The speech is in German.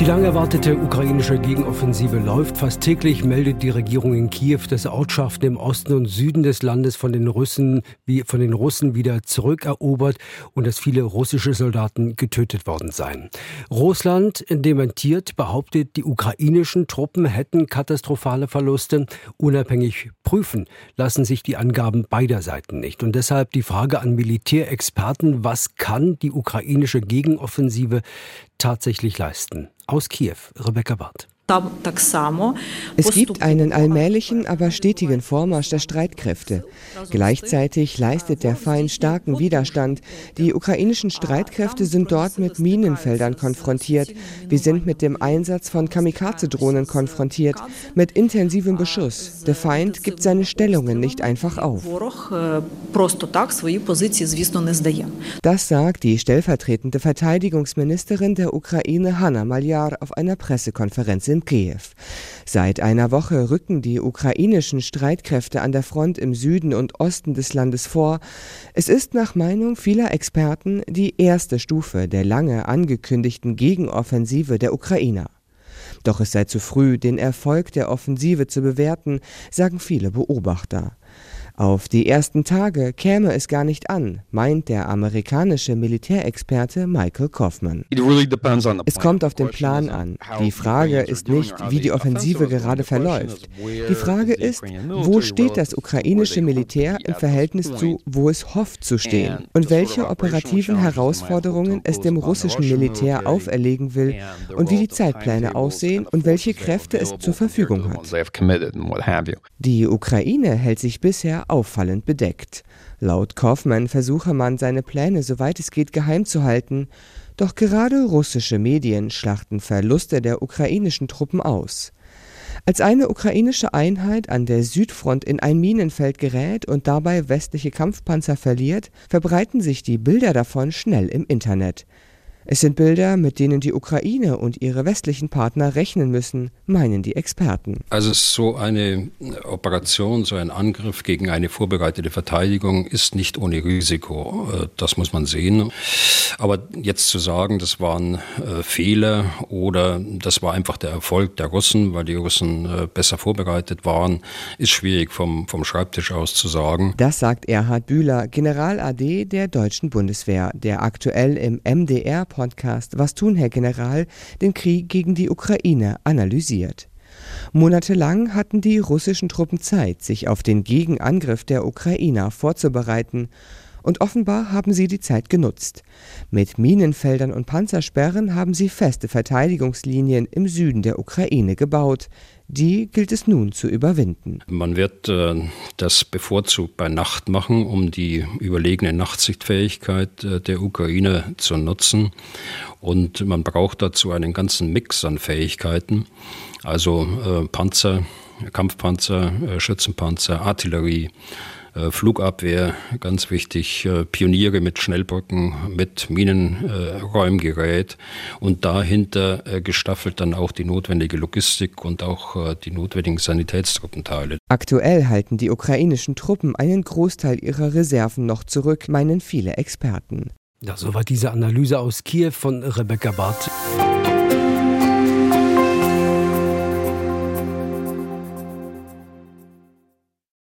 Die lang erwartete ukrainische Gegenoffensive läuft. Fast täglich meldet die Regierung in Kiew, dass Ortschaften im Osten und Süden des Landes von den Russen, wie von den Russen wieder zurückerobert und dass viele russische Soldaten getötet worden seien. Russland dementiert, behauptet, die ukrainischen Truppen hätten katastrophale Verluste. Unabhängig prüfen lassen sich die Angaben beider Seiten nicht. Und deshalb die Frage an Militärexperten, was kann die ukrainische Gegenoffensive tatsächlich leisten? Aus Kiew, Rebecca Barth. Es gibt einen allmählichen, aber stetigen Vormarsch der Streitkräfte. Gleichzeitig leistet der Feind starken Widerstand. Die ukrainischen Streitkräfte sind dort mit Minenfeldern konfrontiert. Wir sind mit dem Einsatz von Kamikaze-Drohnen konfrontiert, mit intensivem Beschuss. Der Feind gibt seine Stellungen nicht einfach auf. Das sagt die stellvertretende Verteidigungsministerin der Ukraine Hanna Maljar auf einer Pressekonferenz in Kiew. Seit einer Woche rücken die ukrainischen Streitkräfte an der Front im Süden und Osten des Landes vor. Es ist nach Meinung vieler Experten die erste Stufe der lange angekündigten Gegenoffensive der Ukrainer. Doch es sei zu früh, den Erfolg der Offensive zu bewerten, sagen viele Beobachter. Auf die ersten Tage käme es gar nicht an, meint der amerikanische Militärexperte Michael Kaufman. Es kommt auf den Plan an. Die Frage ist nicht, wie die Offensive gerade verläuft. Die Frage ist, wo steht das ukrainische Militär im Verhältnis zu, wo es hofft zu stehen und welche operativen Herausforderungen es dem russischen Militär auferlegen will und wie die Zeitpläne aussehen und welche Kräfte es zur Verfügung hat. Die Ukraine hält sich bisher auffallend bedeckt. Laut Kaufmann versuche man, seine Pläne soweit es geht geheim zu halten, doch gerade russische Medien schlachten Verluste der ukrainischen Truppen aus. Als eine ukrainische Einheit an der Südfront in ein Minenfeld gerät und dabei westliche Kampfpanzer verliert, verbreiten sich die Bilder davon schnell im Internet. Es sind Bilder, mit denen die Ukraine und ihre westlichen Partner rechnen müssen, meinen die Experten. Also so eine Operation, so ein Angriff gegen eine vorbereitete Verteidigung ist nicht ohne Risiko. Äh, das muss man sehen. Aber jetzt zu sagen, das waren äh, Fehler oder das war einfach der Erfolg der Russen, weil die Russen äh, besser vorbereitet waren, ist schwierig vom, vom Schreibtisch aus zu sagen. Das sagt Erhard Bühler, General AD der deutschen Bundeswehr, der aktuell im MDR Podcast Was tun, Herr General, den Krieg gegen die Ukraine analysiert. Monatelang hatten die russischen Truppen Zeit, sich auf den Gegenangriff der Ukrainer vorzubereiten, und offenbar haben sie die Zeit genutzt. Mit Minenfeldern und Panzersperren haben sie feste Verteidigungslinien im Süden der Ukraine gebaut, die gilt es nun zu überwinden. Man wird äh, das bevorzugt bei Nacht machen, um die überlegene Nachtsichtfähigkeit äh, der Ukraine zu nutzen. Und man braucht dazu einen ganzen Mix an Fähigkeiten, also äh, Panzer, Kampfpanzer, äh, Schützenpanzer, Artillerie, Flugabwehr, ganz wichtig, äh, Pioniere mit Schnellbrücken, mit Minenräumgerät und dahinter äh, gestaffelt dann auch die notwendige Logistik und auch die notwendigen Sanitätstruppenteile. Aktuell halten die ukrainischen Truppen einen Großteil ihrer Reserven noch zurück, meinen viele Experten. Ja, soweit diese Analyse aus Kiew von Rebecca Barth.